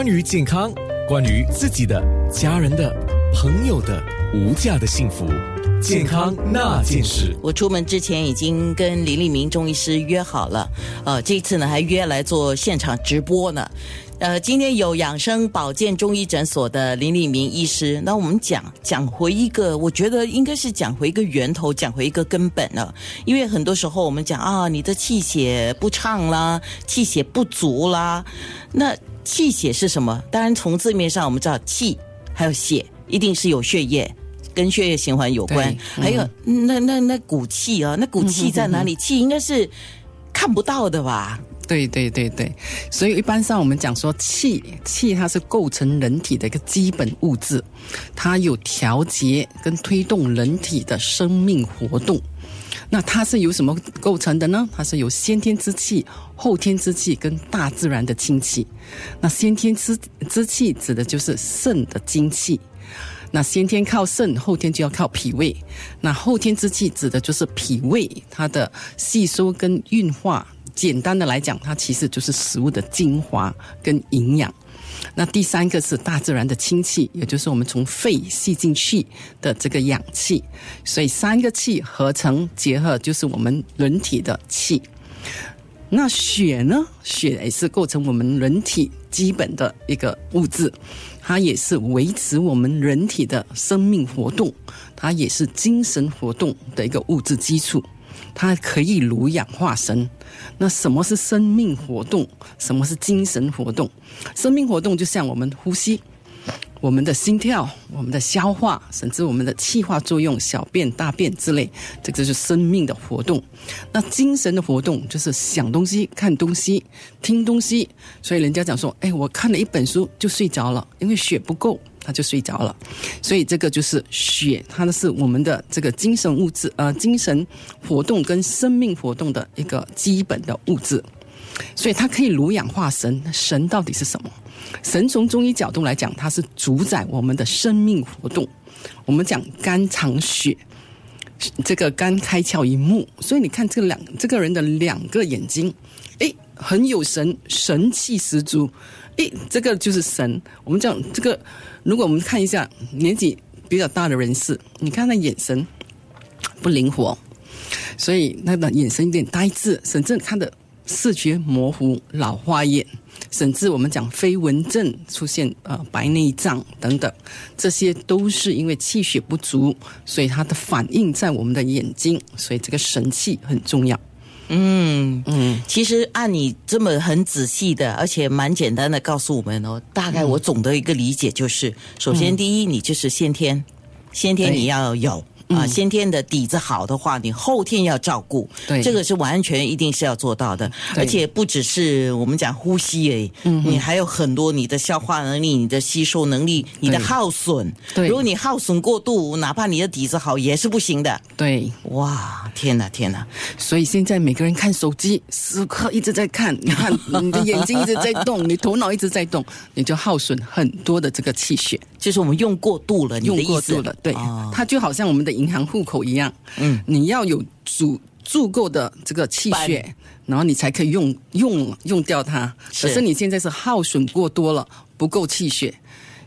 关于健康，关于自己的、家人的、朋友的无价的幸福，健康那件事。我出门之前已经跟林立明中医师约好了，呃，这次呢还约来做现场直播呢。呃，今天有养生保健中医诊所的林立明医师，那我们讲讲回一个，我觉得应该是讲回一个源头，讲回一个根本了。因为很多时候我们讲啊，你的气血不畅啦，气血不足啦，那气血是什么？当然从字面上我们知道气还有血，一定是有血液。跟血液循环有关，还有那那那股气啊，那股气在哪里？气应该是看不到的吧？对对对对，所以一般上我们讲说气，气它是构成人体的一个基本物质，它有调节跟推动人体的生命活动。那它是由什么构成的呢？它是由先天之气、后天之气跟大自然的清气。那先天之之气指的就是肾的精气，那先天靠肾，后天就要靠脾胃。那后天之气指的就是脾胃它的吸收跟运化。简单的来讲，它其实就是食物的精华跟营养。那第三个是大自然的氢气，也就是我们从肺吸进去的这个氧气。所以三个气合成结合，就是我们人体的气。那血呢？血也是构成我们人体基本的一个物质，它也是维持我们人体的生命活动，它也是精神活动的一个物质基础。它可以濡养化神。那什么是生命活动？什么是精神活动？生命活动就像我们呼吸、我们的心跳、我们的消化，甚至我们的气化作用、小便、大便之类，这个就是生命的活动。那精神的活动就是想东西、看东西、听东西。所以人家讲说：“哎，我看了一本书就睡着了，因为血不够。”他就睡着了，所以这个就是血，它的是我们的这个精神物质，呃，精神活动跟生命活动的一个基本的物质，所以它可以濡养化神。神到底是什么？神从中医角度来讲，它是主宰我们的生命活动。我们讲肝藏血，这个肝开窍于目，所以你看这两这个人的两个眼睛，诶，很有神，神气十足。诶，这个就是神。我们讲这个。如果我们看一下年纪比较大的人士，你看那眼神不灵活，所以那个眼神有点呆滞，甚至他的视觉模糊、老花眼，甚至我们讲飞蚊症出现呃白内障等等，这些都是因为气血不足，所以它的反应在我们的眼睛，所以这个神气很重要。嗯嗯，其实按你这么很仔细的，而且蛮简单的告诉我们哦，大概我总的一个理解就是，首先第一，你就是先天，先天你要有。啊，先天的底子好的话，你后天要照顾，对，这个是完全一定是要做到的。而且不只是我们讲呼吸诶，嗯，你还有很多你的消化能力、你的吸收能力、你的耗损。对，如果你耗损过度，哪怕你的底子好也是不行的。对，哇，天哪，天哪！所以现在每个人看手机，时刻一直在看，你看你的眼睛一直在动，你头脑一直在动，你就耗损很多的这个气血，就是我们用过度了，用过度了。对，它就好像我们的。银行户口一样，嗯，你要有足足够的这个气血，然后你才可以用用用掉它。可是你现在是耗损过多了，不够气血。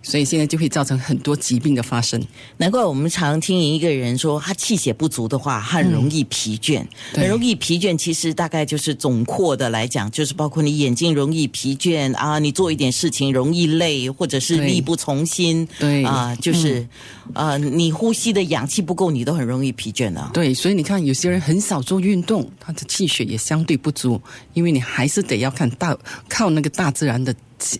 所以现在就会造成很多疾病的发生。难怪我们常听一个人说，他气血不足的话，很容易疲倦，很容易疲倦。其实大概就是总括的来讲，就是包括你眼睛容易疲倦啊，你做一点事情容易累，或者是力不从心。对啊，就是呃，你呼吸的氧气不够，你都很容易疲倦的。对，所以你看，有些人很少做运动，他的气血也相对不足，因为你还是得要看大靠那个大自然的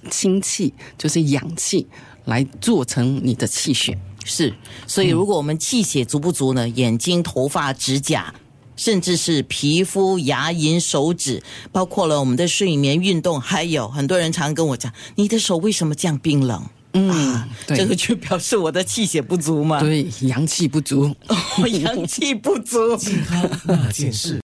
氢气，就是氧气。来做成你的气血是，所以如果我们气血足不足呢？眼睛、头发、指甲，甚至是皮肤、牙龈、手指，包括了我们的睡眠、运动，还有很多人常跟我讲：“你的手为什么这样冰冷？”嗯，这个就表示我的气血不足嘛。对，阳气不足，阳气不足，健康那件事。